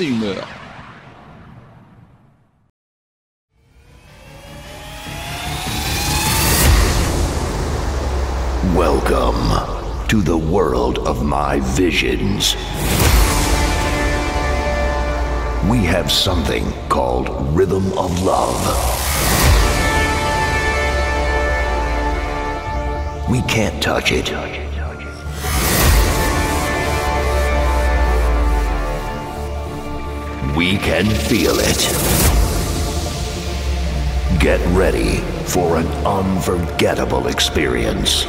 bienvenue. Il est 21h. Welcome to the world of my visions. We have something called Rhythm of Love. We can't touch it. We can feel it. Get ready for an unforgettable experience.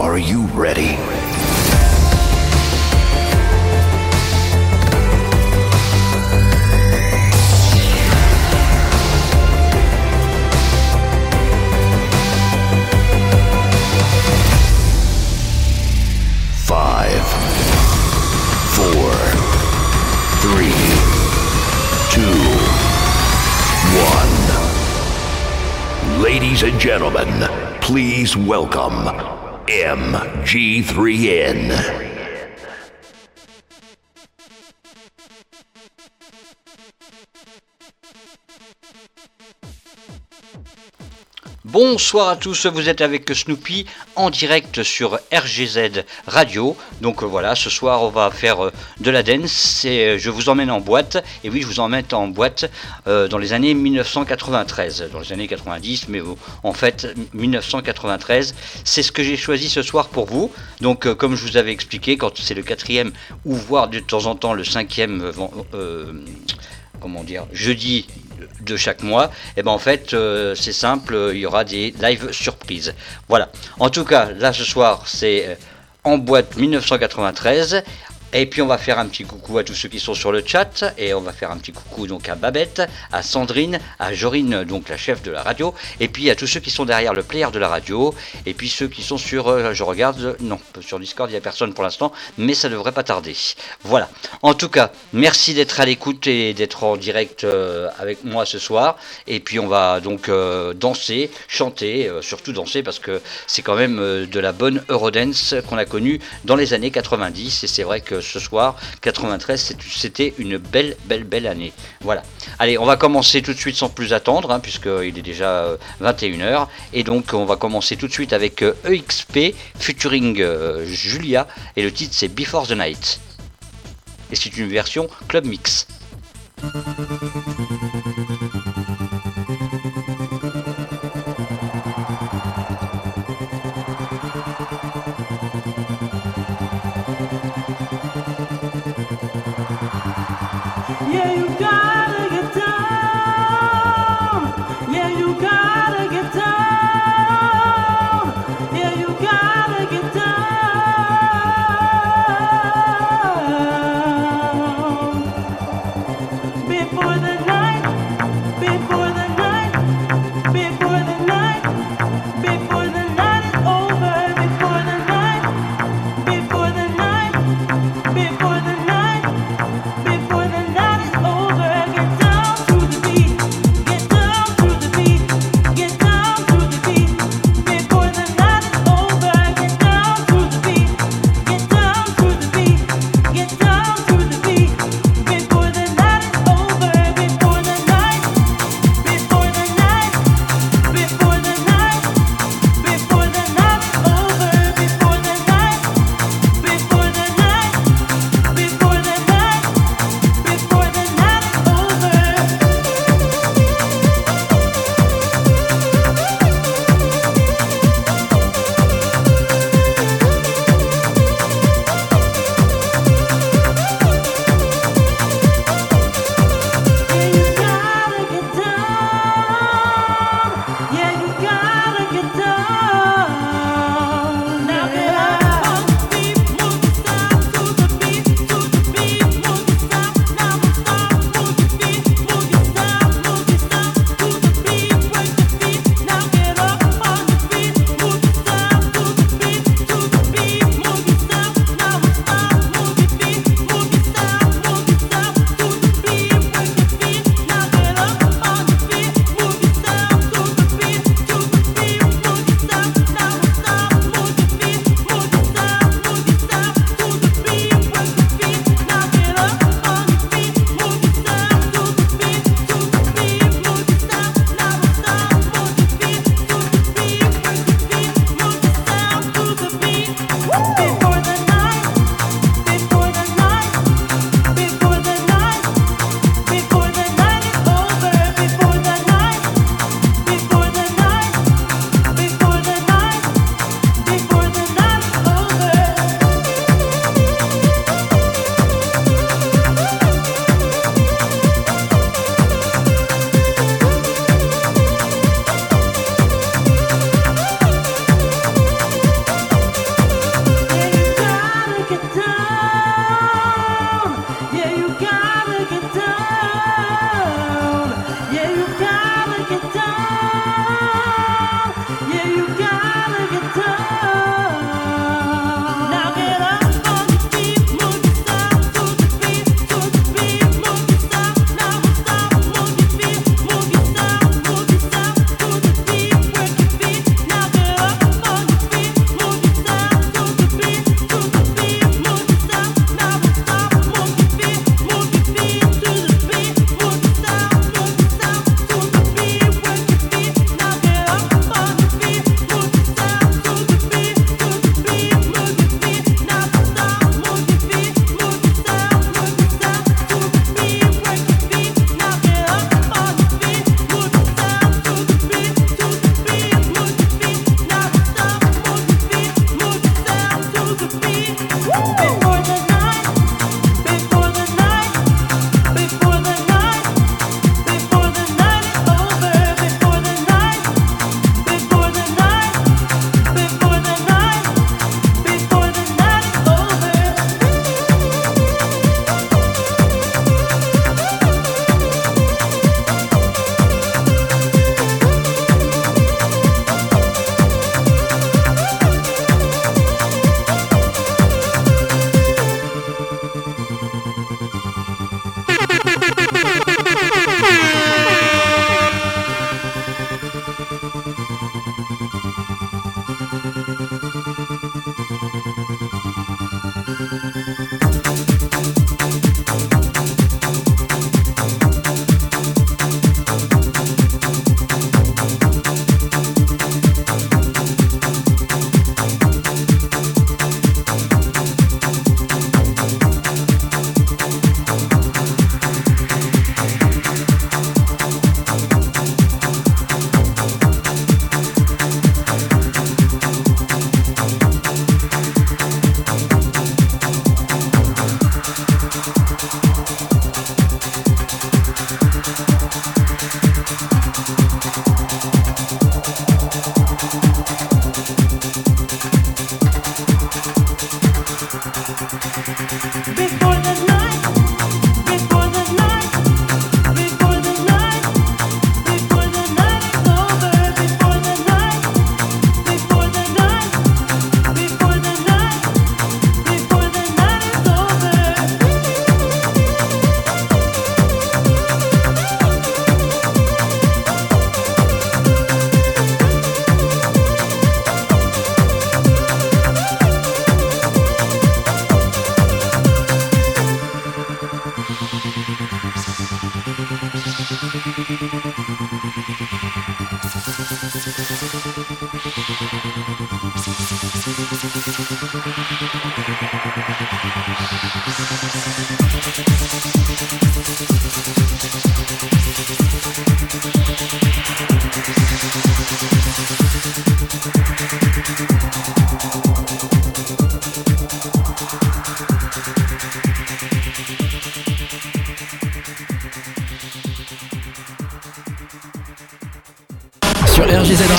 Are you ready? Ladies and gentlemen, please welcome MG3N. Bonsoir à tous, vous êtes avec Snoopy en direct sur RGZ Radio. Donc euh, voilà, ce soir on va faire euh, de la dance euh, je vous emmène en boîte. Et oui, je vous emmène en boîte dans les années 1993, dans les années 90, mais en fait 1993, c'est ce que j'ai choisi ce soir pour vous. Donc comme je vous avais expliqué, quand c'est le quatrième ou voire de temps en temps le cinquième comment dire, jeudi de chaque mois, et ben en fait euh, c'est simple, il y aura des live surprises. Voilà. En tout cas, là ce soir c'est euh, en boîte 1993. Et puis on va faire un petit coucou à tous ceux qui sont sur le chat. Et on va faire un petit coucou donc à Babette, à Sandrine, à Jorine donc la chef de la radio. Et puis à tous ceux qui sont derrière le player de la radio. Et puis ceux qui sont sur euh, je regarde non sur Discord il n'y a personne pour l'instant. Mais ça devrait pas tarder. Voilà. En tout cas, merci d'être à l'écoute et d'être en direct euh, avec moi ce soir. Et puis on va donc euh, danser, chanter, surtout danser parce que c'est quand même de la bonne Eurodance qu'on a connue dans les années 90 et c'est vrai que ce soir 93 c'est- c'était une belle belle belle année. Voilà. Allez, on va commencer tout de suite sans plus attendre hein, puisqu'il est déjà euh, 21h et donc on va commencer tout de suite avec euh, EXP featuring euh, Julia et le titre c'est Before the Night. Et c'est une version club mix. Before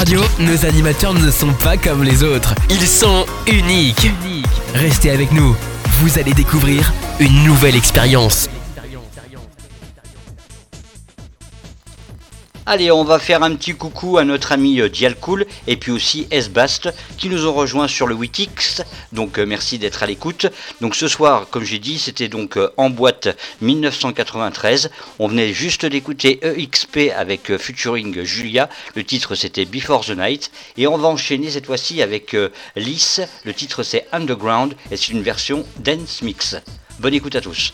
Nos animateurs ne sont pas comme les autres. Ils sont uniques. Restez avec nous, vous allez découvrir une nouvelle expérience. Allez, on va faire un petit coucou à notre ami euh, Dialcool et puis aussi Esbast qui nous ont rejoints sur le Witix donc euh, merci d'être à l'écoute. Donc ce soir, comme j'ai dit, c'était donc euh, en boîte 1993. On venait juste d'écouter EXP avec euh, featuring Julia. Le titre c'était Before the Night. Et on va enchaîner cette fois-ci avec Lys. Le titre c'est Underground et c'est une version dance mix. Bonne écoute à tous.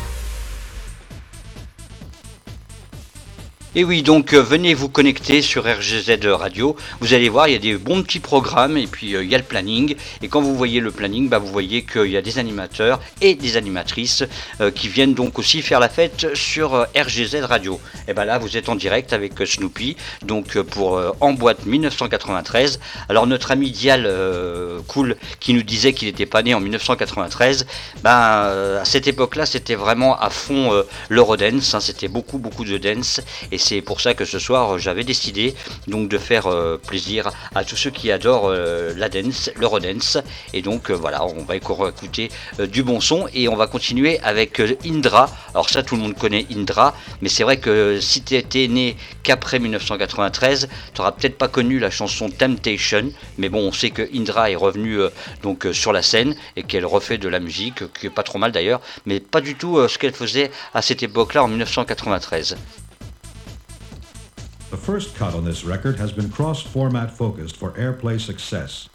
Et oui, donc euh, venez vous connecter sur RGZ Radio. Vous allez voir, il y a des bons petits programmes et puis euh, il y a le planning. Et quand vous voyez le planning, bah, vous voyez qu'il y a des animateurs et des animatrices euh, qui viennent donc aussi faire la fête sur RGZ Radio. Et ben là, vous êtes en direct avec Snoopy, donc pour En boîte 1993. Alors notre ami Dial Cool qui nous disait qu'il n'était pas né en 1993, ben euh, à cette époque-là, c'était vraiment à fond l'Eurodance. hein, c'était beaucoup beaucoup de dance c'est pour ça que ce soir euh, j'avais décidé donc de faire euh, plaisir à tous ceux qui adorent euh, la dance, l'Eurodance. Et donc voilà, on va écouter du bon son et on va continuer avec Indra. Alors ça tout le monde connaît Indra, mais c'est vrai que si tu étais né qu'après 1993, tu n'auras peut-être pas connu la chanson Temptation, mais bon on sait que Indra est revenue donc sur la scène et qu'elle refait de la musique, qui est pas trop mal d'ailleurs, mais pas du tout ce qu'elle faisait à cette époque-là en 1993. The first cut on this record has been cross format focused for airplay success.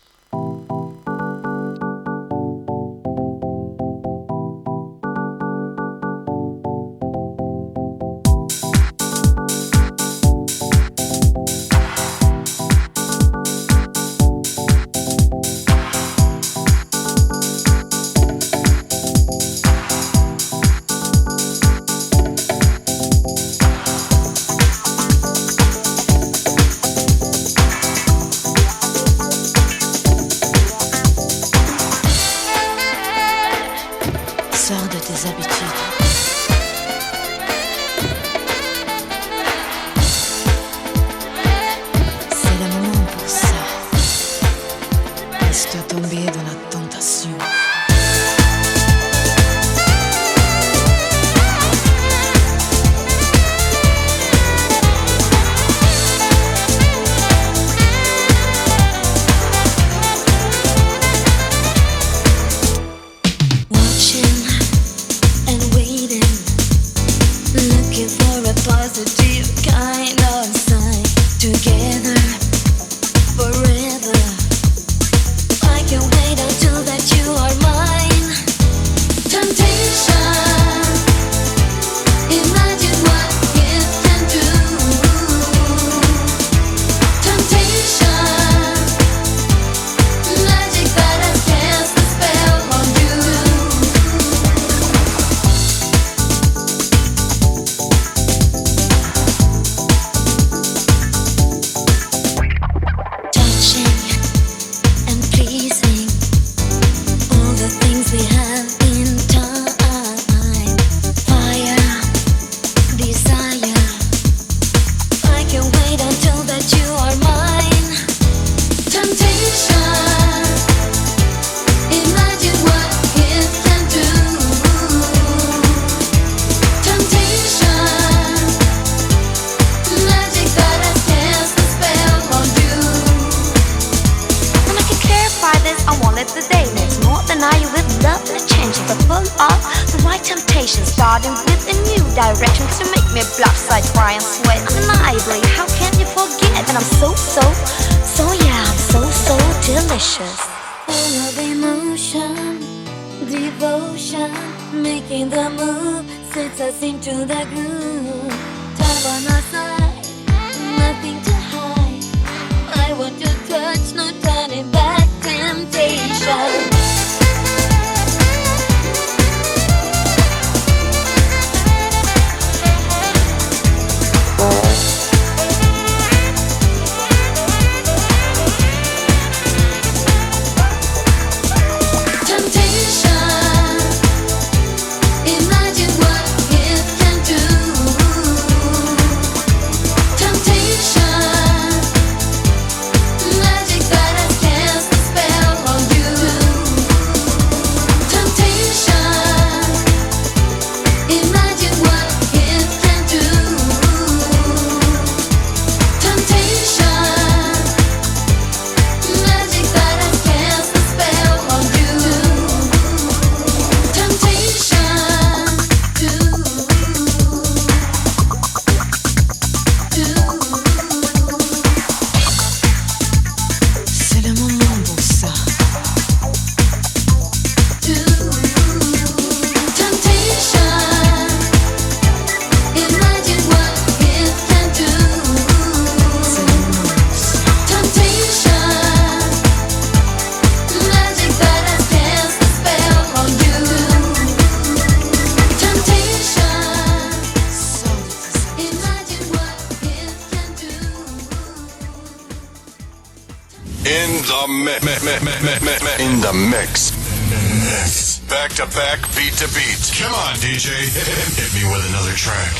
DJ. Hit me with another track.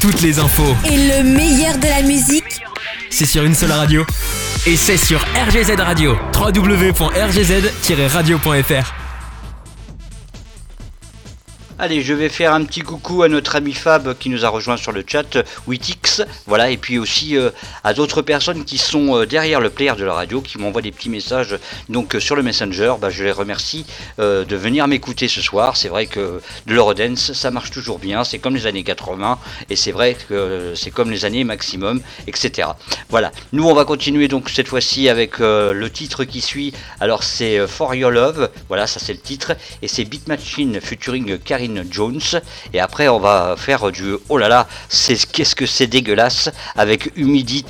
Toutes les infos, Et le meilleur de la musique, c'est sur une seule radio. Et c'est sur RGZ Radio. www.rgz-radio.fr. Allez, je vais faire un petit coucou à notre ami Fab qui nous a rejoint sur le chat, Witix, voilà, et puis aussi euh, à d'autres personnes qui sont euh, derrière le player de la radio, qui m'envoient des petits messages donc euh, sur le Messenger. Bah, je les remercie euh, de venir m'écouter ce soir. C'est vrai que de l'Eurodance, ça marche toujours bien, c'est comme les années 80, et c'est vrai que c'est comme les années maximum, etc. Voilà, nous on va continuer donc cette fois-ci avec le titre qui suit. Alors c'est For Your Love, voilà, ça c'est le titre, et c'est Beat Machine featuring Karine Jones. Et après on va faire du oh là là, c'est qu'est-ce que c'est dégueulasse avec Humidity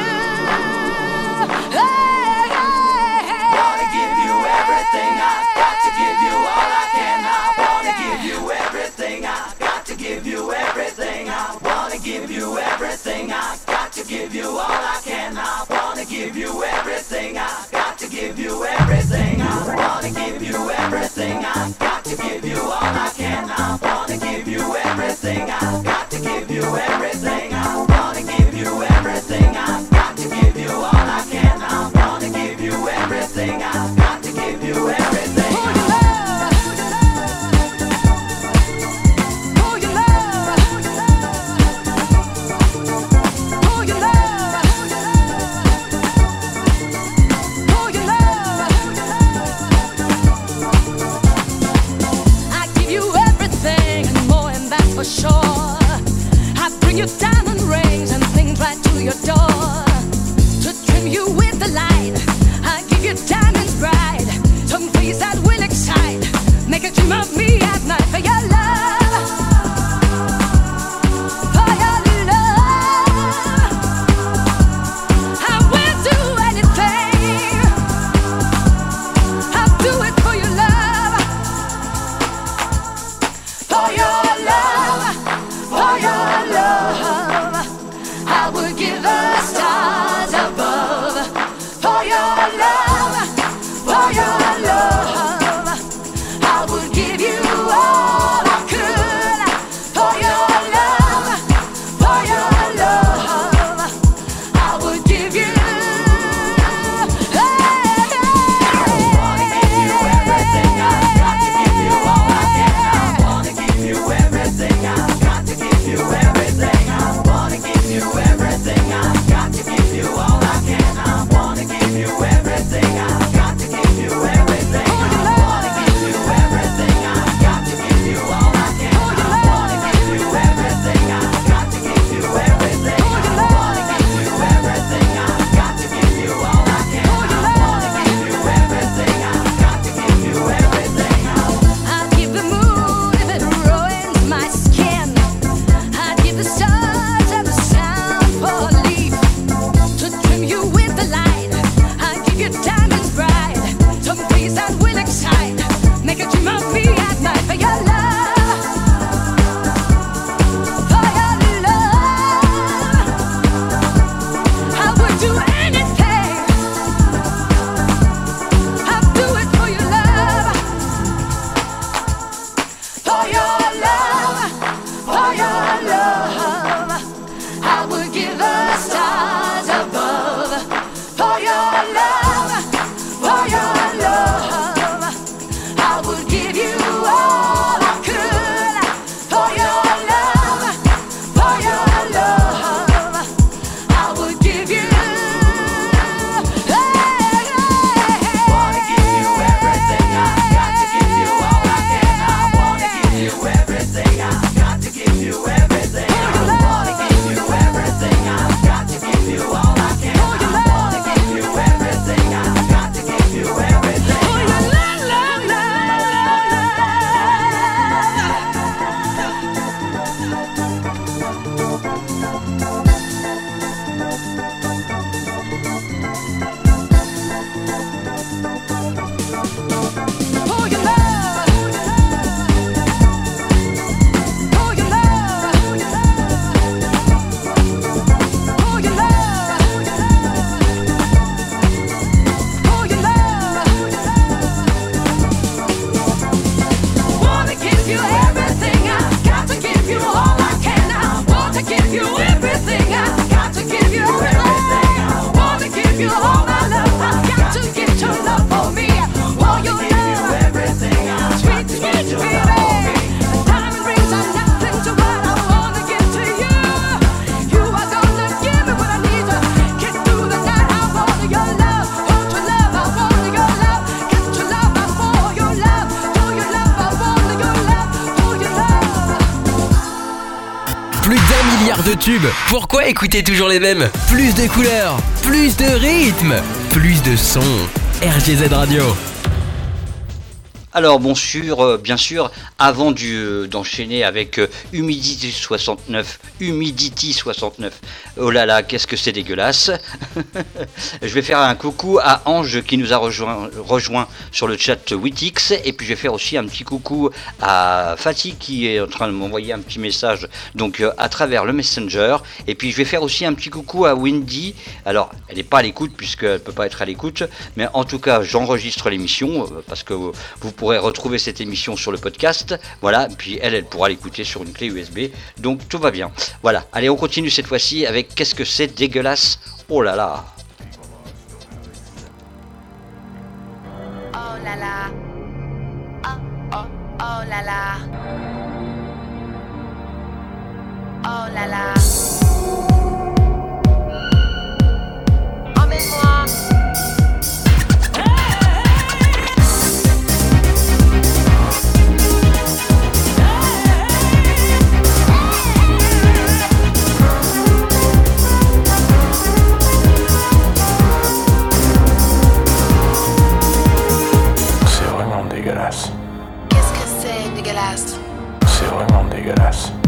you all I can. I wanna give you everything I've got to give you everything. I wanna give you everything I've got to give you all I can. I wanna give you everything I've got to give you everything. I bring you diamond rings and things right to your door. To trim you with the light, I give you diamonds bright. That will excite, make a dream of me Pourquoi écouter toujours les mêmes? Plus de couleurs, plus de rythme, plus de sons. RGZ Radio. Alors bon sûr, euh, bien sûr, avant euh, d'enchaîner avec euh, Humidity 69, Humidity 69, oh là là, qu'est-ce que c'est dégueulasse. je vais faire un coucou à Ange qui nous a rejoint, sur le chat Witix, et puis je vais faire aussi un petit coucou à Fatih qui est en train de m'envoyer un petit message donc euh, à travers le Messenger, et puis je vais faire aussi un petit coucou à Wendy. Alors, elle n'est pas à l'écoute puisqu'elle ne peut pas être à l'écoute, mais en tout cas, j'enregistre l'émission parce que vous pourrez retrouver cette émission sur le podcast. Voilà, puis elle, elle pourra l'écouter sur une clé USB. Donc tout va bien. Voilà, allez, on continue cette fois-ci avec Qu'est-ce que c'est dégueulasse? Oh là là Oh la la. Oh, oh, oh la la. Oh la la. Vraiment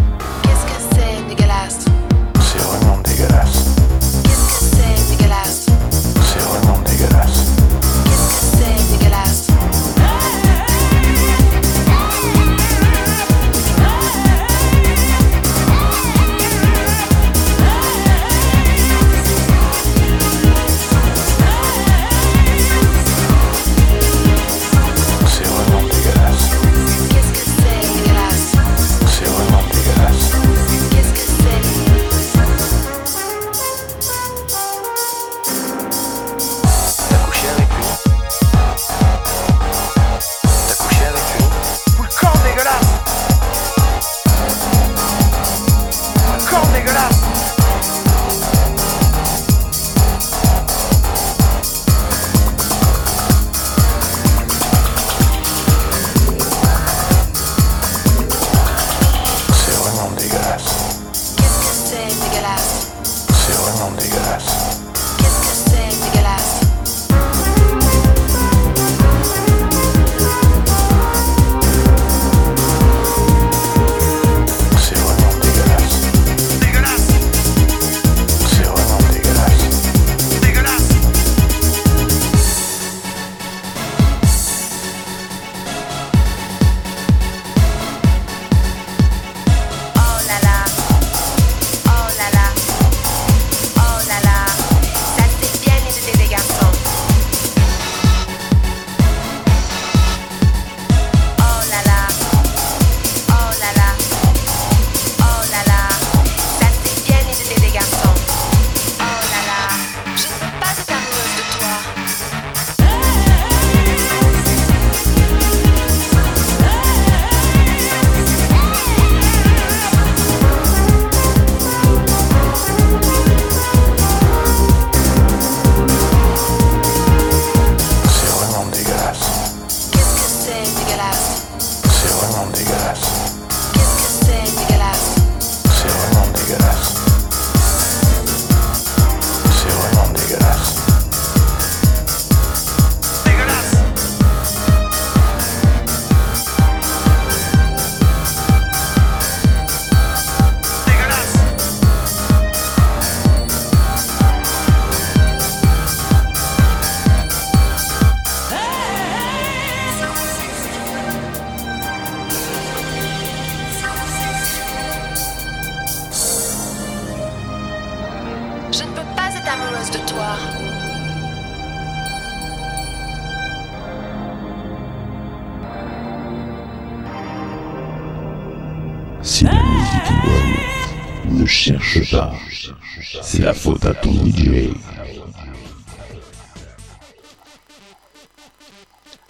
C'est la faute à ton DJ.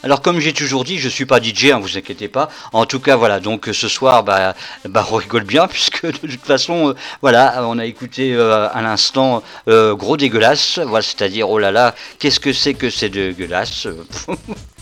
Alors comme j'ai toujours dit, je suis pas DJ, hein, vous inquiétez pas. En tout cas, voilà. Donc ce soir, bah, bah on rigole bien puisque de toute façon, euh, voilà, on a écouté euh, à l'instant euh, gros dégueulasse. Voilà, c'est-à-dire oh là là, qu'est-ce que c'est que c'est dégueulasse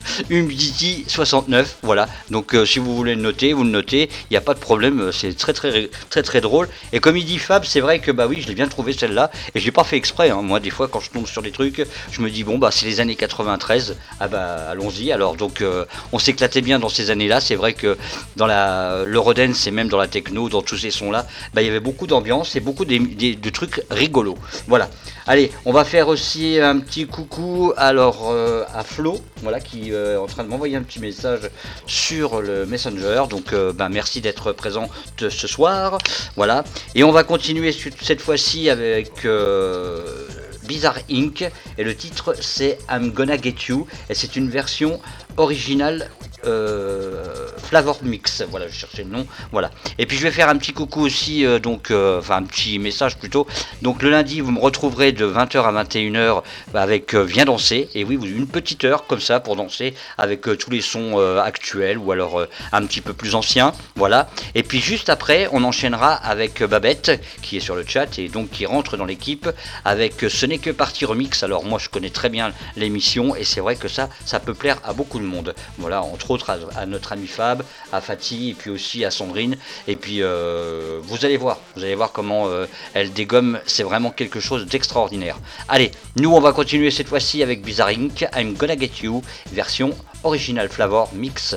Humidity 69, voilà. Donc euh, si vous voulez le noter, vous le notez, il n'y a pas de problème, euh, c'est très très très drôle. Et comme il dit Fab, c'est vrai que bah oui, je l'ai bien trouvé celle-là, et je l'ai pas fait exprès. hein. Moi, des fois, quand je tombe sur des trucs, je me dis bon bah c'est les années 93, ah bah allons-y. Alors donc euh, on s'éclatait bien dans ces années-là. C'est vrai que dans la l'Eurodance et même dans la techno, dans tous ces sons-là, bah il y avait beaucoup d'ambiance et beaucoup de trucs rigolos. Voilà. Allez, on va faire aussi un petit coucou alors à Flo, voilà, qui euh, en train de m'envoyer un petit message sur le Messenger. Donc, euh, ben, merci d'être présent ce soir. Voilà. Et on va continuer cette fois-ci avec euh, Bizarre Inc. Et le titre c'est I'm Gonna Get You. Et c'est une version originale euh, Flavor Mix. Voilà, je cherchais le nom. Voilà. Et puis je vais faire un petit coucou aussi, euh, donc, euh, enfin un petit message plutôt. Donc le lundi, vous me retrouverez de 20h à 21h bah, avec Viens danser. Et oui, une petite heure comme ça pour danser avec tous les sons actuels ou alors un petit peu plus anciens. Voilà. Et puis juste après, on enchaînera avec Babette qui est sur le chat et donc qui rentre dans l'équipe avec Ce n'est que partie remix. Alors moi, je connais très bien l'émission et c'est vrai que ça, ça peut plaire à beaucoup de monde. Voilà, entre à notre ami Fab, à Fatih et puis aussi à Sandrine. Et puis euh, vous allez voir, vous allez voir comment euh, elle dégomme. C'est vraiment quelque chose d'extraordinaire. Allez, nous on va continuer cette fois-ci avec Bizarre Inc. I'm Gonna Get You, version original Flavor Mix.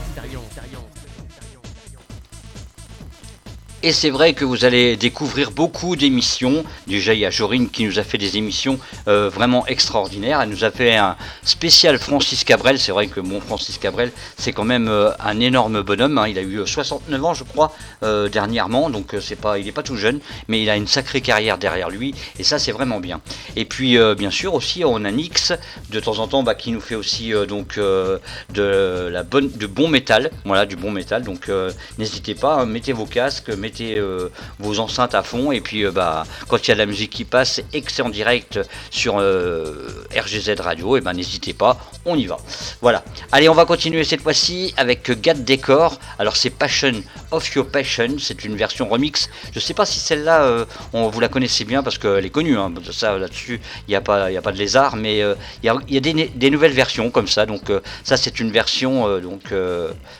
Et c'est vrai que vous allez découvrir beaucoup d'émissions. Déjà, il y a Jorine qui nous a fait des émissions euh, vraiment extraordinaires. Elle nous a fait un spécial Francis Cabrel. C'est vrai que mon Francis Cabrel, c'est quand même euh, un énorme bonhomme. hein. Il a eu euh, 69 ans, je crois, euh, dernièrement. Donc, euh, pas, il n'est pas tout jeune, mais il a une sacrée carrière derrière lui. Et ça, c'est vraiment bien. Et puis, euh, bien sûr, aussi, on a Nix de temps en temps bah, qui nous fait aussi euh, donc euh, de la bonne, du bon métal. Voilà, du bon métal. Donc, euh, n'hésitez pas, hein, mettez vos casques, mettez euh, vos enceintes à fond. Et puis, euh, bah, quand il y a de la musique qui passe et que c'est en direct sur euh, RGZ Radio, et ben n'hésitez pas, on y va. Voilà. Allez, on va continuer cette fois-ci avec Gat Decor. Alors, c'est Passion of Your Passion. C'est une version remix. Je sais pas si celle-là, on, vous la connaissez bien parce qu'elle est connue. hein. Ça, là-dessus, il n'y a, pas- il a pas de lézard. Mais il y a, y a des, nouvelles versions comme ça. Donc, ça, c'est une version donc,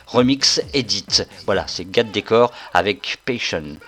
remix edit. Voilà, c'est Gat Decor avec Passion. Nation.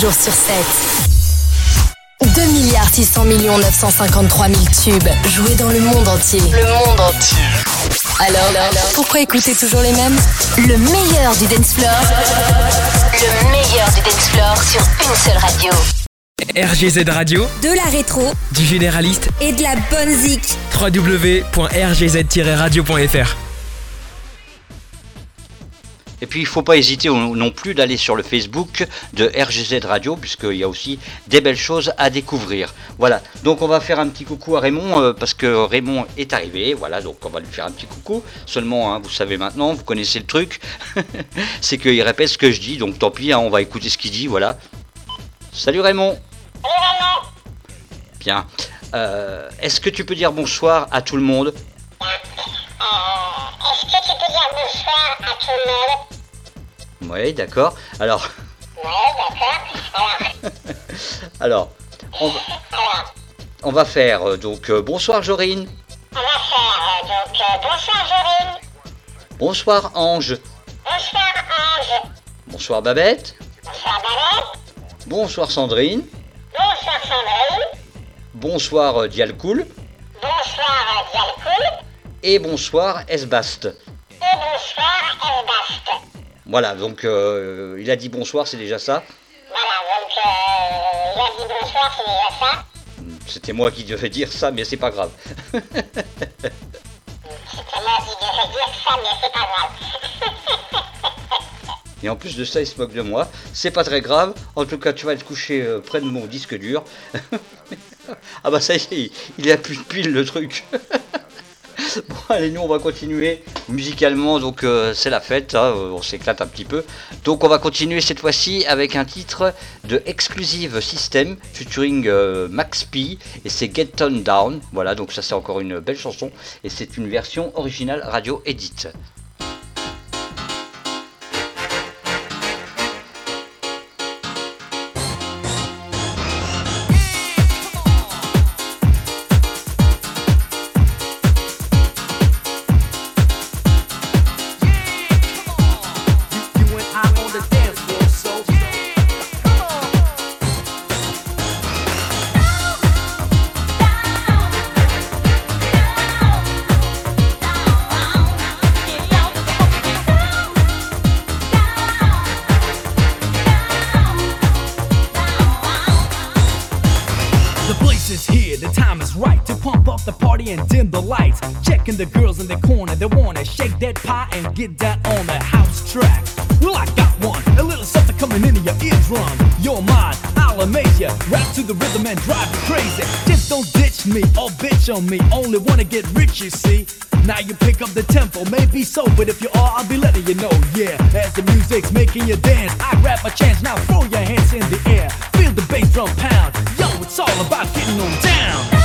7 jours sur 7. 2 milliards 600 millions 953 000 tubes joués dans le monde entier. Le monde entier. Alors, pourquoi écouter toujours les mêmes? Le meilleur du dance floor. Le meilleur du dance floor sur une seule radio. RGZ Radio, De la rétro du généraliste, et de la bonne zik. www.rgz-radio.fr. Puis il faut pas hésiter non plus d'aller sur le Facebook de RGZ Radio, puisqu'il y a aussi des belles choses à découvrir. Voilà, donc on va faire un petit coucou à Raymond, euh, parce que Raymond est arrivé, voilà, donc on va lui faire un petit coucou. Seulement, hein, vous savez maintenant, vous connaissez le truc, c'est qu'il répète ce que je dis, donc tant pis, hein, on va écouter ce qu'il dit, voilà. Salut Raymond. Bien. Euh, Est-ce que tu peux dire bonsoir à tout le monde? Est-ce que tu peux dire bonsoir à tout le monde? Oui, d'accord. Alors, Ouais, d'accord. Alors, on va, on va faire euh, donc euh, bonsoir Jorine, on va faire euh, donc bonsoir Jorine, bonsoir Ange, bonsoir Ange, bonsoir Babette, bonsoir Babette, bonsoir Sandrine, bonsoir Sandrine, bonsoir Dialcool. Bonsoir Dialcool. Et bonsoir Esbast. et bonsoir Elbast. Voilà, donc euh, il a dit bonsoir, c'est déjà ça. Voilà, donc euh, il a dit bonsoir, c'est déjà ça. C'était moi qui devais dire ça, mais c'est pas grave. C'était moi qui devais dire ça, mais c'est pas grave. Et en plus de ça, il se moque de moi. C'est pas très grave. En tout cas, tu vas te coucher euh, près de mon disque dur. ah bah ça y est, il- a plus de pile le truc. bon, allez, nous on va continuer musicalement. Donc euh, c'est la fête, hein, euh, on s'éclate un petit peu. Donc on va continuer cette fois-ci avec un titre de Exclusive System featuring euh, Max P et c'est Get Tone Down. Voilà, donc ça c'est encore une belle chanson et c'est une version originale radio edit. Checking the girls in the corner, they wanna shake that pie and get that on the house track. Well, I got one, a little something coming into your eardrum. You're mine, I'll amaze ya. Rap to the rhythm and drive you crazy. Just don't ditch me or bitch on me. Only wanna get rich, you see. Now you pick up the tempo, maybe so, but if you are, I'll be letting you know. Yeah, as the music's making you dance, I grab a chance. Now throw your hands in the air, feel the bass drum pound. Yo, it's all about getting on down.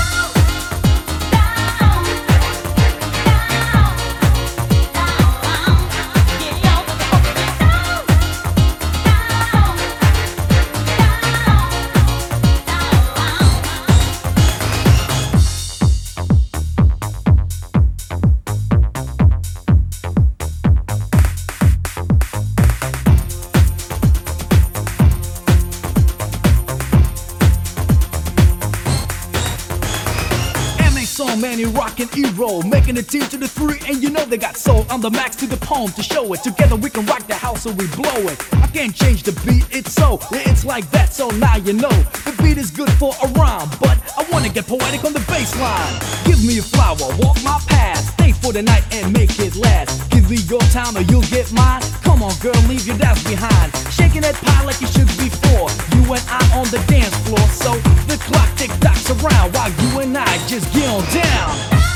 Song, man, you rockin' E-roll, making a team to the three, and you know they got soul. I'm the max to the poem to show it. Together we can rock the house so we blow it. I can't change the beat, it's so, it's like that, so now you know. The beat is good for a rhyme, but I wanna get poetic on the bass line. Give me a flower, walk my path, for the night and make it last. Give me your time or you'll get mine. Come on, girl, leave your doubts behind. Shaking that pie like you should before. You and I on the dance floor, so the clock tick tocks around while you and I just get on down.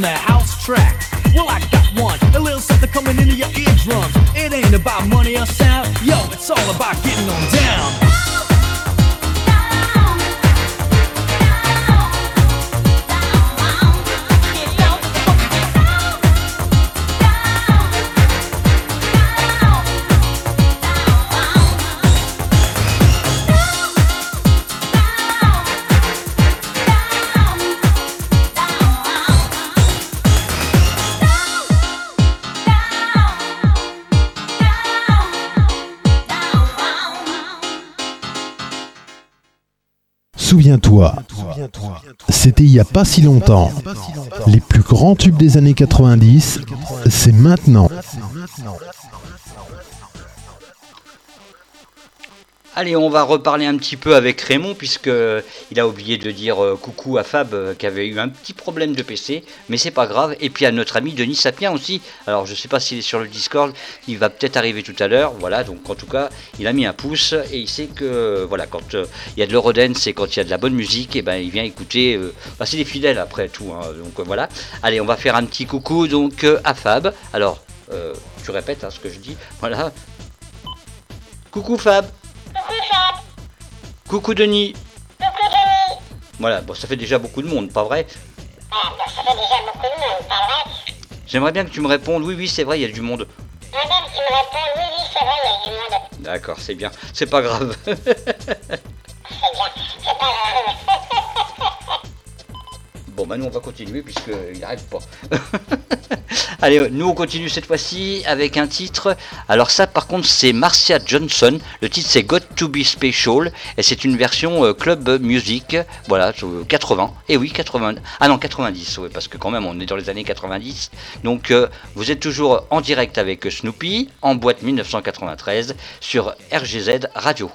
Get il n'y a pas si longtemps. Les plus grands tubes des années 90, c'est maintenant. Allez, on va reparler un petit peu avec Raymond, puisque il a oublié de dire euh, coucou à Fab, euh, qui avait eu un petit problème de PC, mais c'est pas grave. Et puis à notre ami Denis Sapien aussi. Alors je sais pas s'il est sur le Discord, il va peut-être arriver tout à l'heure. Voilà, donc en tout cas, il a mis un pouce et il sait que voilà, quand euh, il y a de l'eurodance et quand il y a de la bonne musique, et ben il vient écouter. bah, c'est des fidèles après tout, hein, donc voilà. Allez, on va faire un petit coucou donc à Fab. Alors, tu répètes hein, ce que je dis. Voilà. Coucou Fab. Coucou Denis. Voilà, bon, ça fait déjà beaucoup de monde, pas vrai Ça fait déjà beaucoup de monde, pas vrai J'aimerais bien que tu me répondes, oui, oui, c'est vrai, il y a du monde. Madame, tu me réponds, oui, oui, c'est vrai, il y a du monde. D'accord, c'est bien, c'est pas grave. C'est bien, c'est pas grave. Bon, bah nous on va continuer puisqu'il n'arrête pas. Allez, nous on continue cette fois-ci avec un titre. Alors ça par contre c'est Marcia Johnson. Le titre c'est Got to Be Special et c'est une version euh, club music. Voilà, euh, 80. Et oui, 80. Ah non, 90, ouais, parce que quand même on est dans les années 90. Donc euh, vous êtes toujours en direct avec Snoopy en boîte 1993 sur RGZ Radio.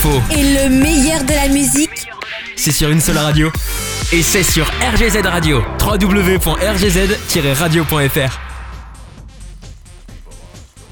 Infos, Et le meilleur de la musique, c'est sur une seule radio. Et c'est sur RGZ Radio. www.rgz-radio.fr.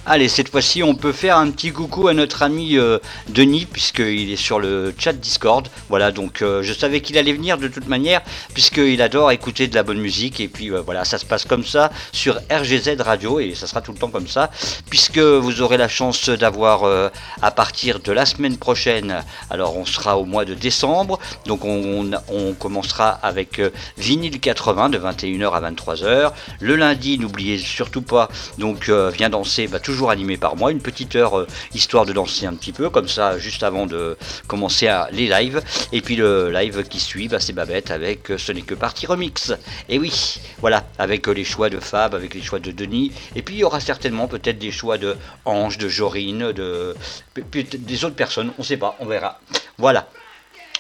Allez, cette fois-ci, on peut faire un petit coucou à notre ami euh, Denis, puisqu'il est sur le chat Discord. Voilà, donc euh, je savais qu'il allait venir de toute manière, puisqu'il adore écouter de la bonne musique. Et puis euh, voilà, ça se passe comme ça sur RGZ Radio, et ça sera tout le temps comme ça, puisque vous aurez la chance d'avoir euh, à partir de la semaine prochaine, alors on sera au mois de décembre, donc on, commencera avec Vinyl 80 de 21h à 23h. Le lundi, n'oubliez surtout pas, donc Viens danser, bah, toujours animé par moi, une petite heure histoire de danser un petit peu, comme ça, juste avant de commencer à, les lives. Et puis le live qui suit, bah, c'est Babette avec euh, Ce n'est que partie remix. Et oui, voilà, avec euh, les choix de Fab, avec les choix de Denis. Et puis il y aura certainement peut-être des choix de Ange, de Jorine, de des autres personnes, on sait pas, on verra. Voilà.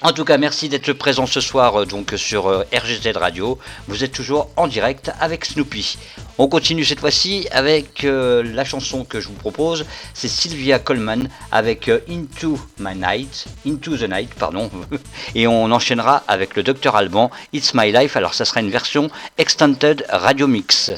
En tout cas, merci d'être présent ce soir euh, donc sur euh, RGZ Radio. Vous êtes toujours en direct avec Snoopy. On continue cette fois-ci avec euh, la chanson que je vous propose. C'est Sylvia Coleman avec Into My Night, Into the Night, pardon. Et on enchaînera avec le Docteur Alban, It's My Life. Alors ça sera une version extended radio mix.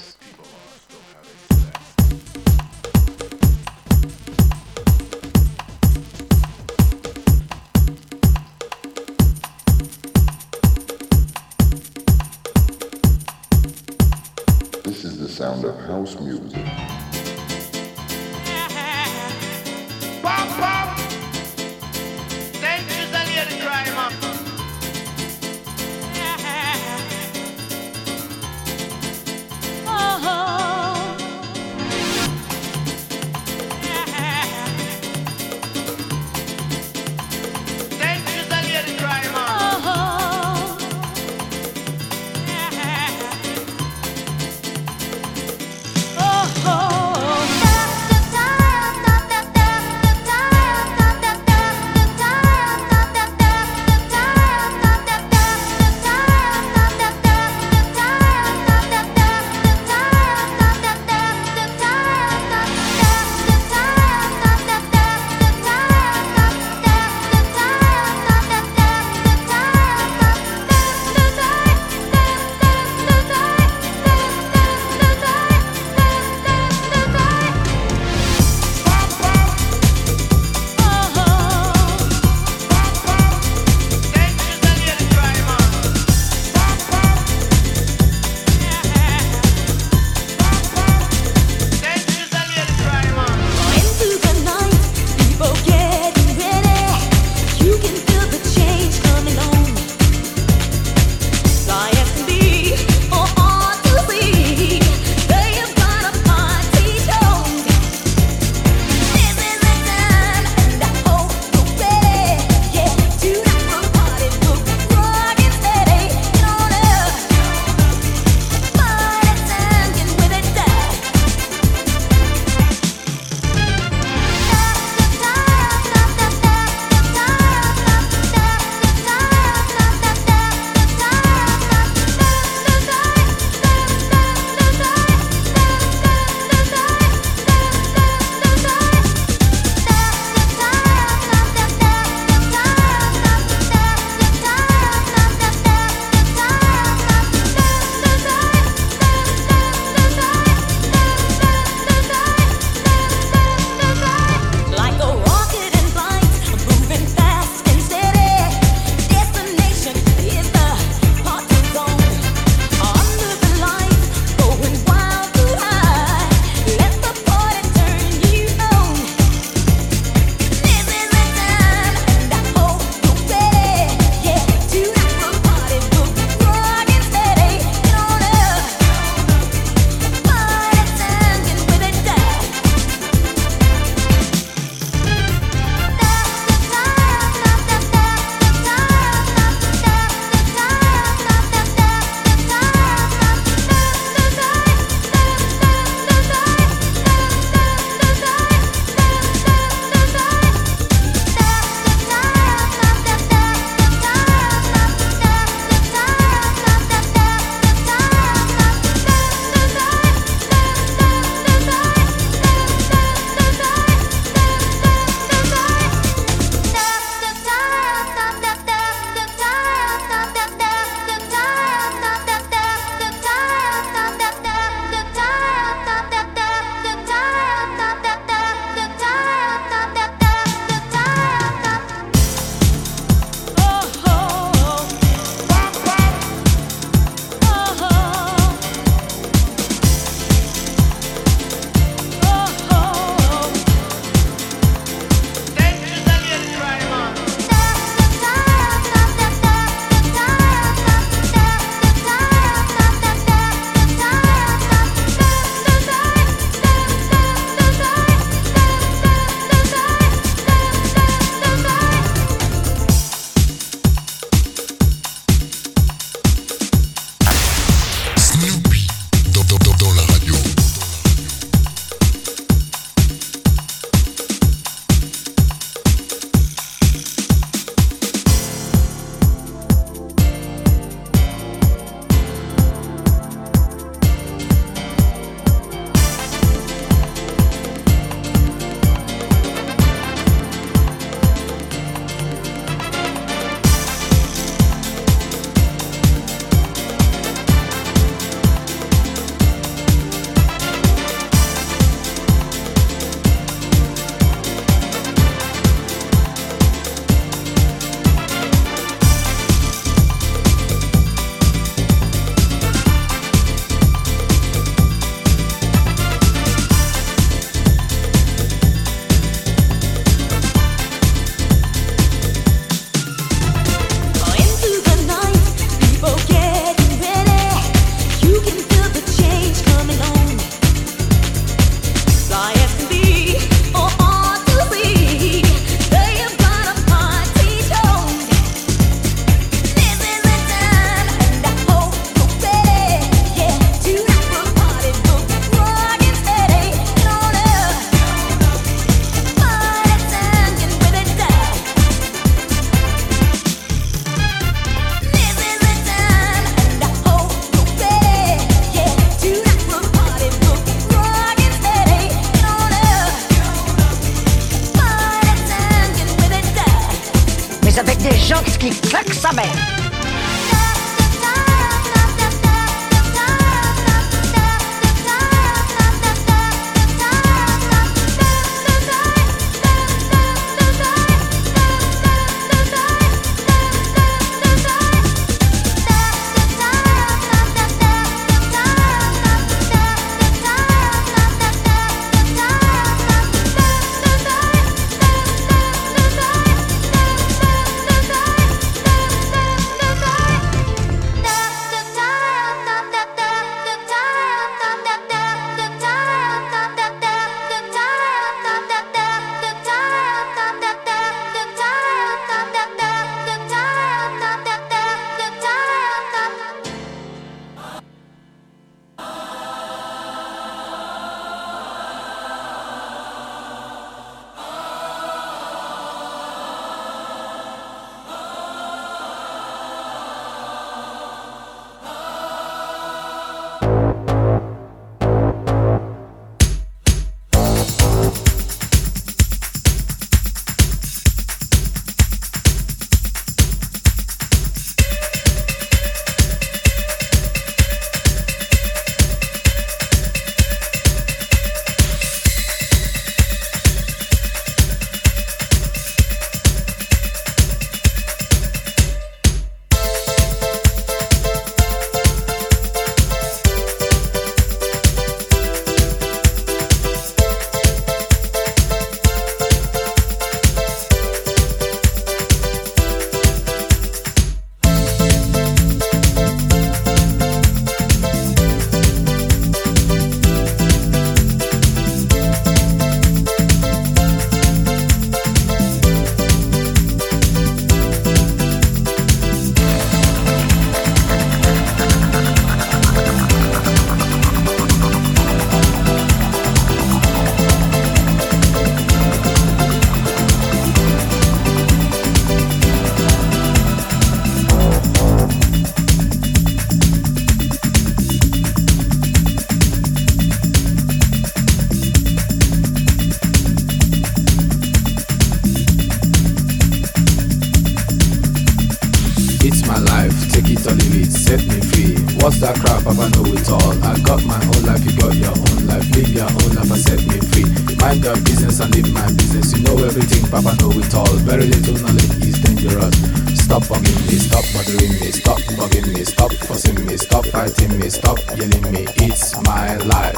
My life, take it or leave it, set me free. What's that crap? Papa know it all. I got my own life, you got your own life. Live your own life and set me free. Mind your business and live my business. You know everything, Papa know it all. Very little knowledge is dangerous. Stop bugging me, stop bothering me, stop bugging me, stop fussing me, stop fighting me, stop yelling me. It's my life.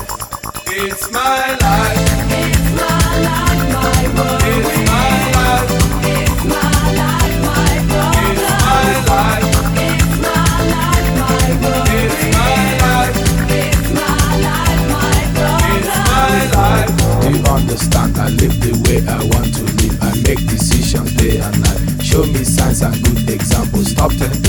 It's my life. It's my life, my world. It's understand? I live the way I want to live. I make decisions day and night. Show me signs and good examples. Stop telling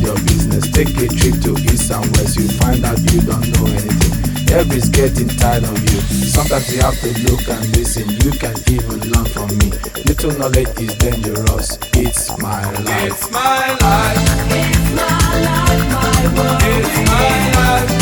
your business. Take a trip to east and west. You find out you don't know anything. Everybody's getting tired of you. Sometimes you have to look and listen. You can even learn from me. Little knowledge is dangerous. It's my life. It's my life. It's my life, my world. It's my life.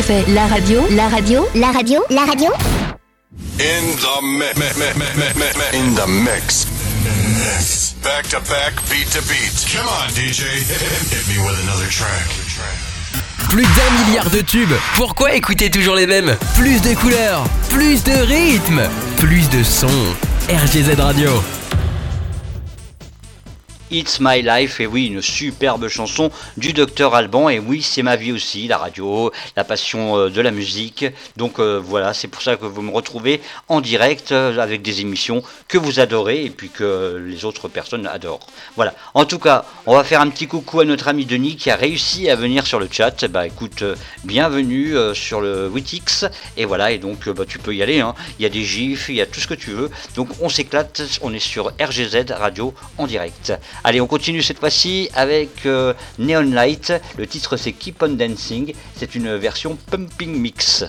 La radio, la radio, la radio, la radio. In the in mix. Mix. Back to back, beat to beat. Come on, DJ. Hit me with another track. Plus d'un milliard de tubes. Pourquoi écouter toujours les mêmes? Plus de couleurs, plus de rythme, plus de sons. RGZ Radio. It's My Life, et oui, une superbe chanson du docteur Alban, et oui, c'est ma vie aussi, la radio, la passion euh, de la musique. Donc euh, voilà, c'est pour ça que vous me retrouvez en direct euh, avec des émissions que vous adorez et puis que les autres personnes adorent. Voilà. En tout cas, on va faire un petit coucou à notre ami Denis qui a réussi à venir sur le chat. Bah écoute, bienvenue sur le Witix, et voilà, et donc bah, tu peux y aller. hein. Il y a des gifs, il y a tout ce que tu veux. Donc on s'éclate, on est sur RGZ Radio en direct. Allez, on continue cette fois-ci avec euh, Neon Light. Le titre c'est Keep on Dancing. C'est une version pumping mix.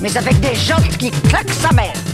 Mais avec des jantes qui claquent sa mère.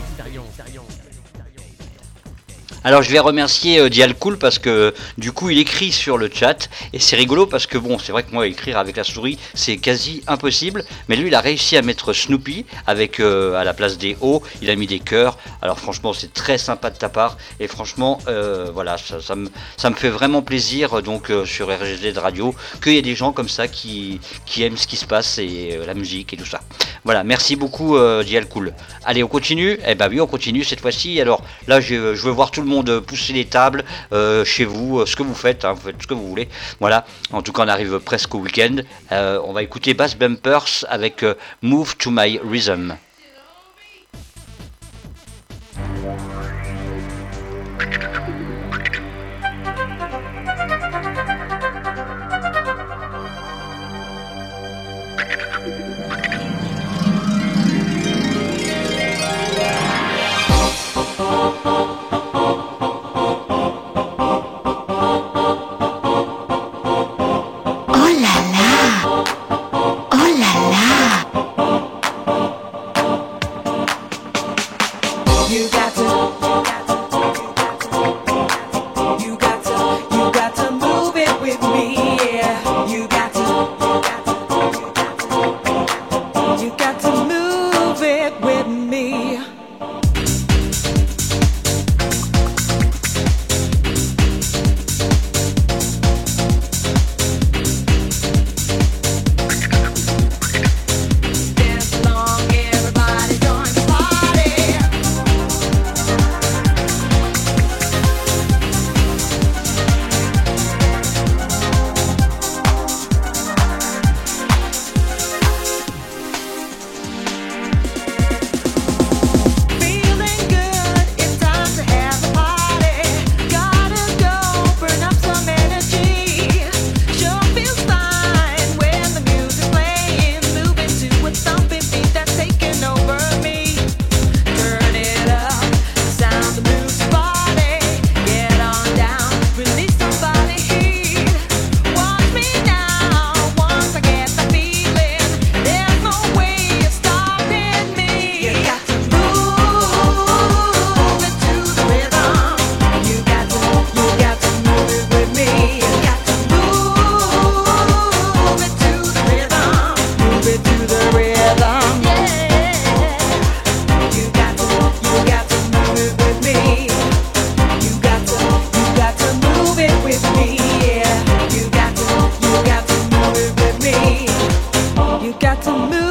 Alors je vais remercier euh, Dialcool parce que du coup il écrit sur le chat. Et c'est rigolo parce que bon c'est vrai que moi écrire avec la souris c'est quasi impossible. Mais lui il a réussi à mettre Snoopy avec euh, à la place des O. Il a mis des cœurs. Alors franchement c'est très sympa de ta part. Et franchement euh, voilà ça, me, fait vraiment plaisir euh, donc sur RGZ de radio qu'il y ait des gens comme ça qui, aiment ce qui se passe et la musique et tout ça. Voilà merci beaucoup Dialcool allez on continue. Eh ben oui on continue cette fois-ci. Alors là je, je veux voir tout le monde pousser les tables euh, chez vous, euh, ce que vous faites, hein, vous faites ce que vous voulez. Voilà, en tout cas on arrive presque au week-end. Euh, on va écouter Bass Bumpers avec euh, Move to My Rhythm. to move.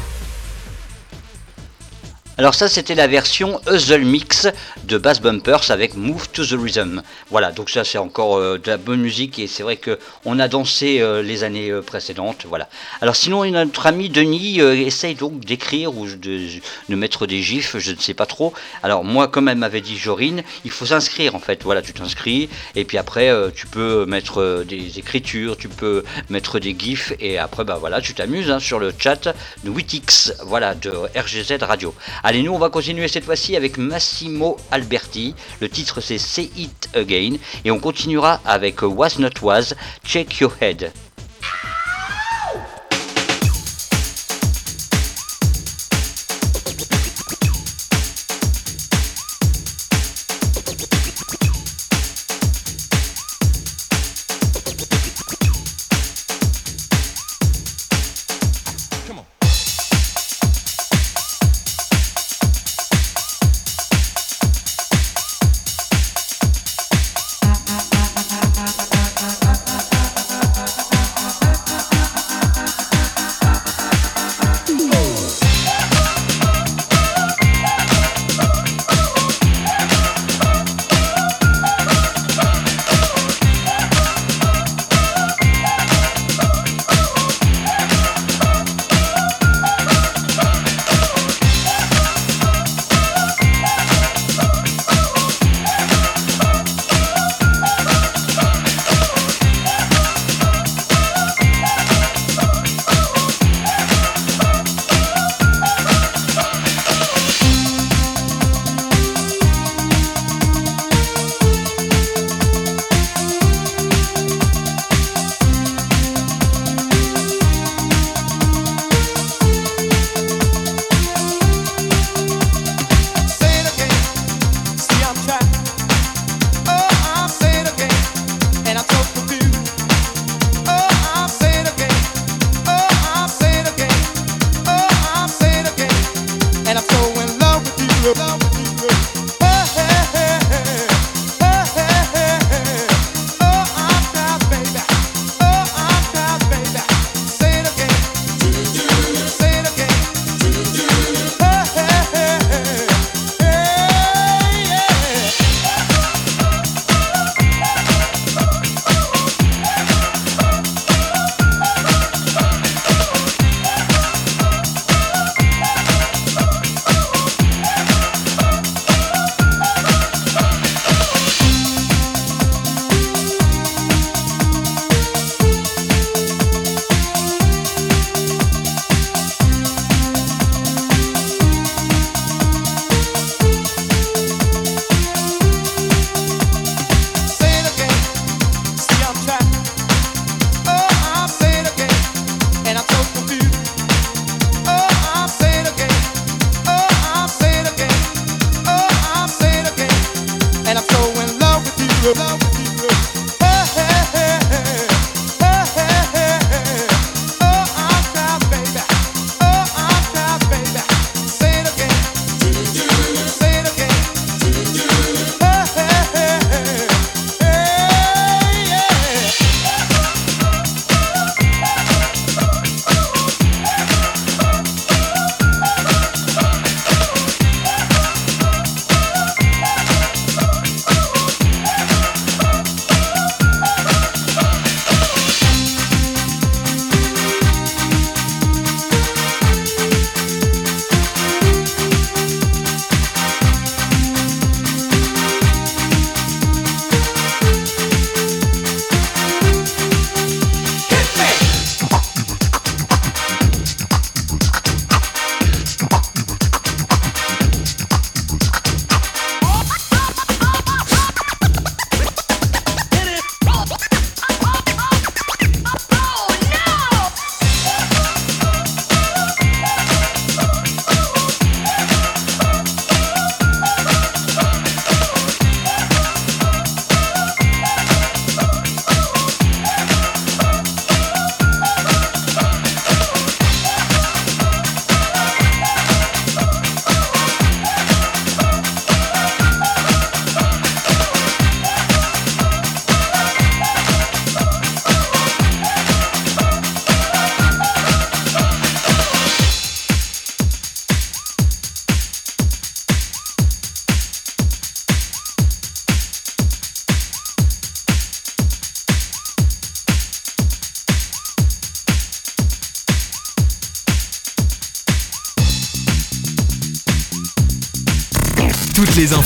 Alors ça c'était la version Hustle Mix de Bass Bumpers avec Move to the Rhythm. Voilà, donc ça c'est encore euh, de la bonne musique et c'est vrai que on a dansé euh, les années euh, précédentes. Voilà. Alors sinon notre ami Denis essaye donc d'écrire ou de, mettre des gifs, je ne sais pas trop. Alors moi comme elle m'avait dit Jorine, il faut s'inscrire en fait. Voilà, tu t'inscris et puis après tu peux mettre des écritures, tu peux mettre des gifs et après bah voilà, tu t'amuses hein, sur le chat de Witix, voilà de RGZ Radio. Nous on va continuer cette fois-ci avec Massimo Alberti. Le titre c'est Say It Again et on continuera avec Was Not Was, Check Your Head.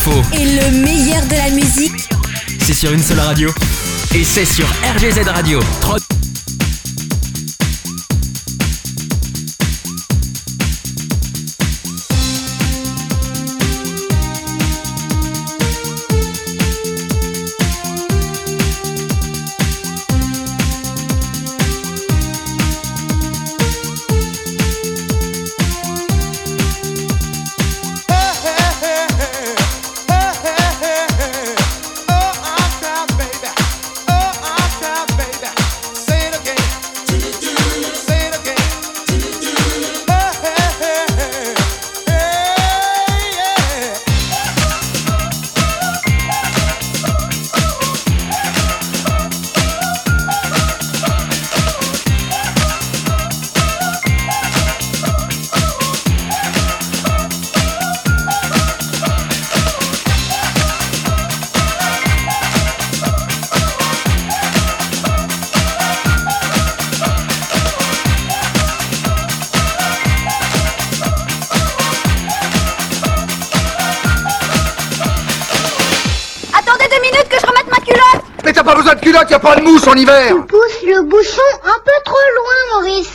Infos, Et le meilleur de la musique, c'est sur une seule radio. Et c'est sur RGZ Radio. Pas besoin de culotte, y a pas de mousse en hiver Pousse le bouchon un peu trop loin, Maurice.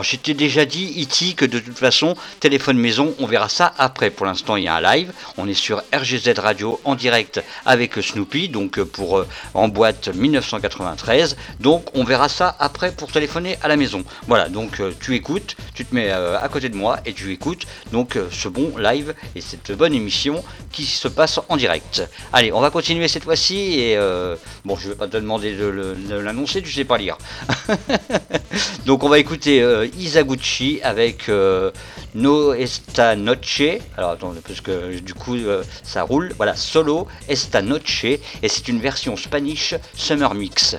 Alors, j'étais déjà dit, E.T., que de toute façon, téléphone maison, on verra ça après. Pour l'instant, il y a un live. On est sur RGZ Radio en direct avec Snoopy, donc euh, pour euh, en boîte 1993. Donc, on verra ça après pour téléphoner à la maison. Voilà, donc euh, tu écoutes, tu te mets euh, à côté de moi et tu écoutes donc euh, ce bon live et cette bonne émission qui se passe en direct. Allez, on va continuer cette fois-ci et euh, bon, je vais pas te demander de, l'annoncer, tu sais pas lire. Donc on va écouter Isaguchi avec No Esta Noche. Alors attends, parce que du coup ça roule. Voilà, Solo Esta Noche. Et c'est une version Spanish Summer Mix.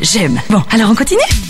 J'aime. Bon, alors on continue?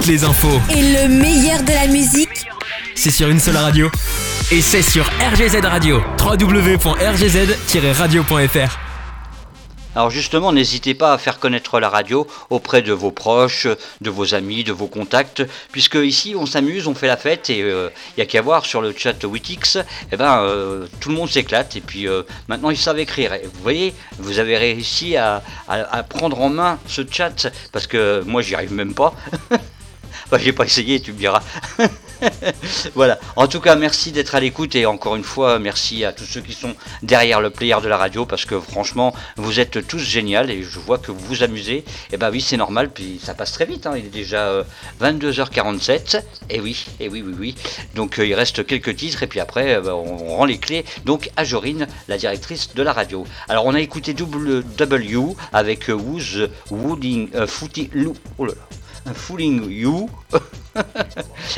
Toutes les infos, Et le meilleur de la musique, c'est sur une seule radio. Et c'est sur RGZ Radio. www.rgz-radio.fr. Alors justement, n'hésitez pas à faire connaître la radio auprès de vos proches, de vos amis, de vos contacts, puisque ici on s'amuse, on fait la fête et il n'y a qu'à voir sur le chat Witix, eh ben, euh, tout le monde s'éclate et puis euh, maintenant ils savent écrire. Et vous voyez, vous avez réussi à, à- à prendre en main ce chat, parce que moi j'y arrive même pas. Enfin, j'ai pas essayé, tu me diras. voilà. En tout cas, merci d'être à l'écoute et encore une fois, merci à tous ceux qui sont derrière le player de la radio parce que franchement, vous êtes tous géniaux et je vois que vous vous amusez. Et bah oui, c'est normal, puis ça passe très vite. hein. Il est déjà euh, 22h47. Et oui, et oui, oui, oui. Donc euh, il reste quelques titres et puis après, euh, bah, on, rend les clés donc à Jorine, la directrice de la radio. Alors on a écouté W avec euh, Who's Wooding, euh, Footy, Lou- oh là là. Fooling You.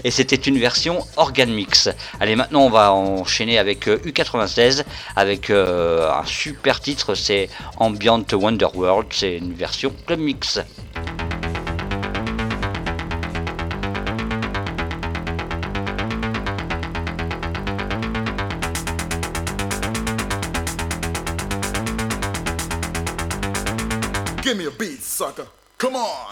Et c'était une version organ mix. Allez, maintenant on va enchaîner avec euh, U96 avec euh, un super titre, c'est Ambient Wonderworld, c'est une version club mix. Give me a beat, sucker. Come on.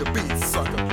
your beat, sucker.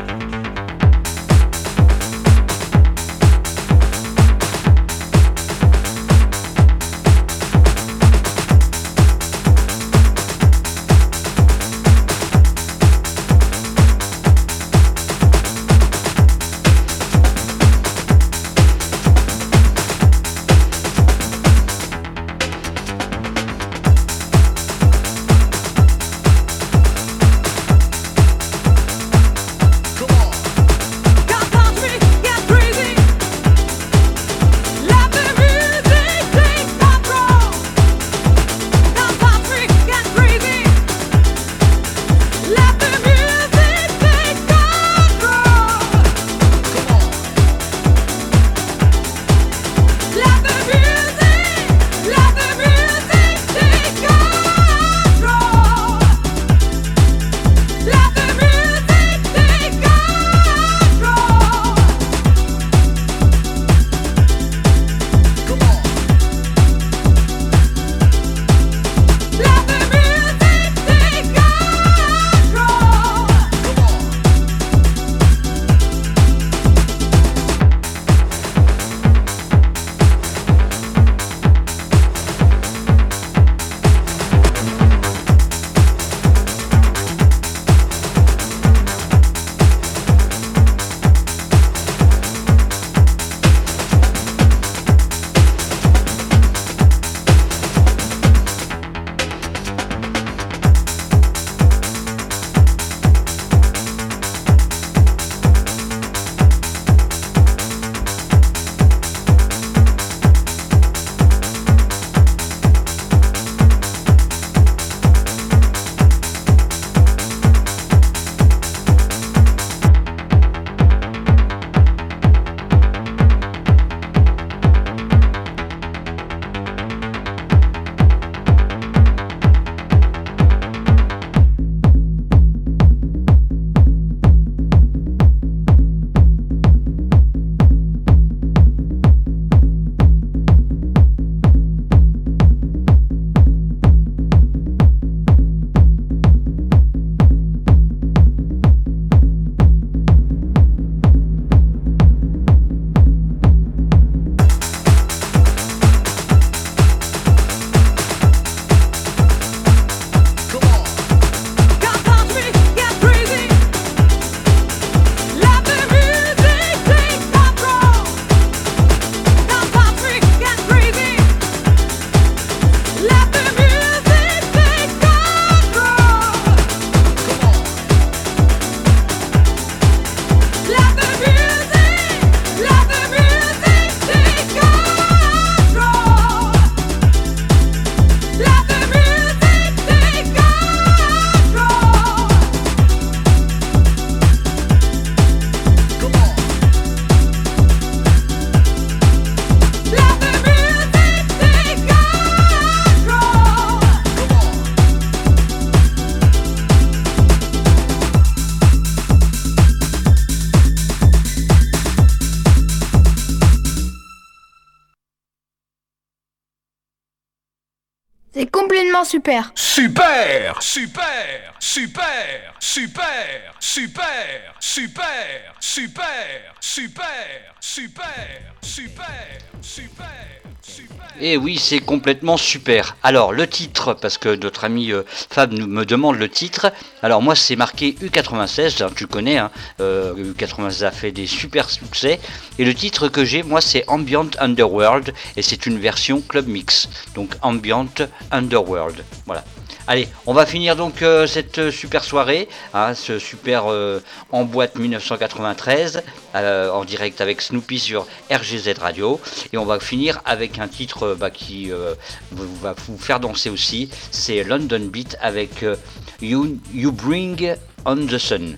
Super. Super Super super, super, super, super, super, super, super, super. Et eh oui, c'est complètement super. Alors, le titre, parce que notre ami euh, Fab nous, me demande le titre. Alors, moi, c'est marqué U96, hein, tu connais, hein. euh, U96 a fait des super succès. Et le titre que j'ai, moi, c'est Ambient Underworld, et c'est une version Club Mix. Donc, Ambient Underworld. Voilà. Allez, on va finir donc euh, cette euh, super soirée, hein, ce super euh, en boîte 1993, euh, en direct avec Snoopy sur RGZ Radio. Et on va finir avec un titre bah, qui va vous faire danser aussi. C'est London Beat avec you Bring on the Sun.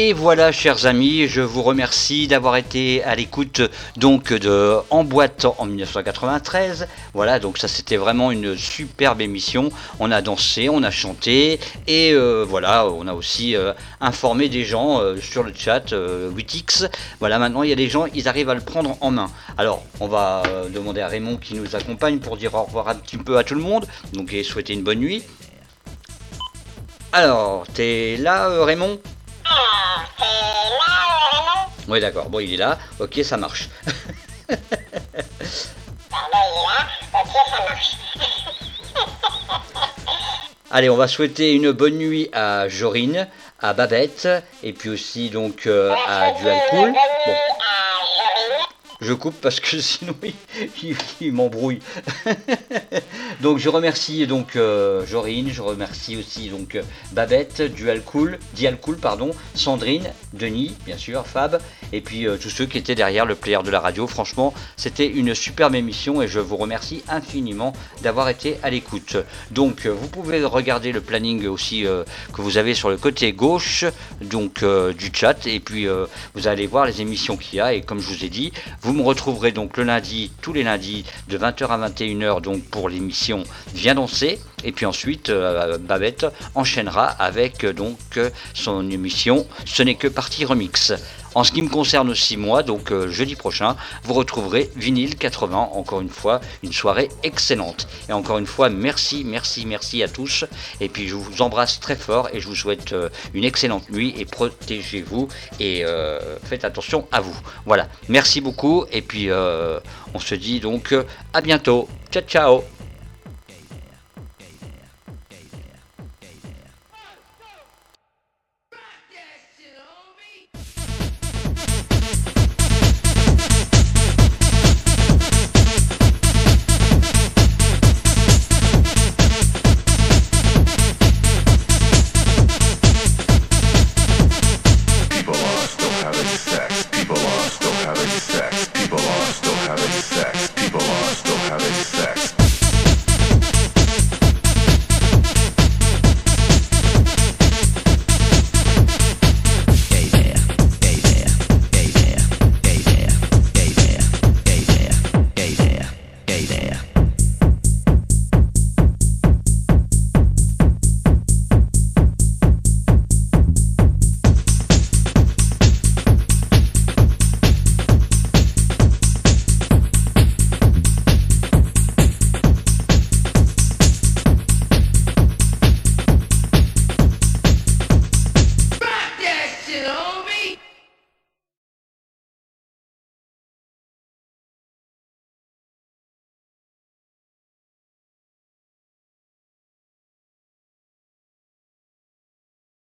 Et voilà, chers amis, je vous remercie d'avoir été à l'écoute donc de En boîte en 1993. Voilà, donc ça c'était vraiment une superbe émission. On a dansé, on a chanté et euh, voilà, on a aussi euh, informé des gens euh, sur le chat euh, 8x. Voilà, maintenant il y a des gens, ils arrivent à le prendre en main. Alors, on va demander à Raymond qui nous accompagne pour dire au revoir un petit peu à tout le monde. Donc et souhaiter une bonne nuit. Alors, t'es là, Raymond? Oui, d'accord. Bon, il est là. Ok, ça marche. Allez, on va souhaiter une bonne nuit à Jorine, à Babette, et puis aussi donc euh, à Dual Cool. Je coupe parce que sinon il, il- il m'embrouille. donc je remercie donc euh, Jorine, je remercie aussi donc euh, Babette, Dual Cool, Dial Cool pardon, Sandrine, Denis bien sûr, Fab, et puis euh, tous ceux qui étaient derrière le player de la radio. Franchement, c'était une superbe émission et je vous remercie infiniment d'avoir été à l'écoute. Donc vous pouvez regarder le planning aussi que vous avez sur le côté gauche donc du chat et puis vous allez voir les émissions qu'il y a et comme je vous ai dit, me retrouverez donc le lundi, tous les lundis de 20h à 21h donc pour l'émission Viens danser et puis ensuite euh, Babette enchaînera avec euh, euh, son émission Ce n'est que partie remix. En ce qui me concerne aussi moi, donc euh, jeudi prochain, vous retrouverez Vinyle 80, encore une fois, une soirée excellente. Et encore une fois, merci, merci, merci à tous. Et puis je vous embrasse très fort et je vous souhaite euh, une excellente nuit et protégez-vous et euh, faites attention à vous. Voilà, merci beaucoup et puis on se dit donc à bientôt. Ciao ciao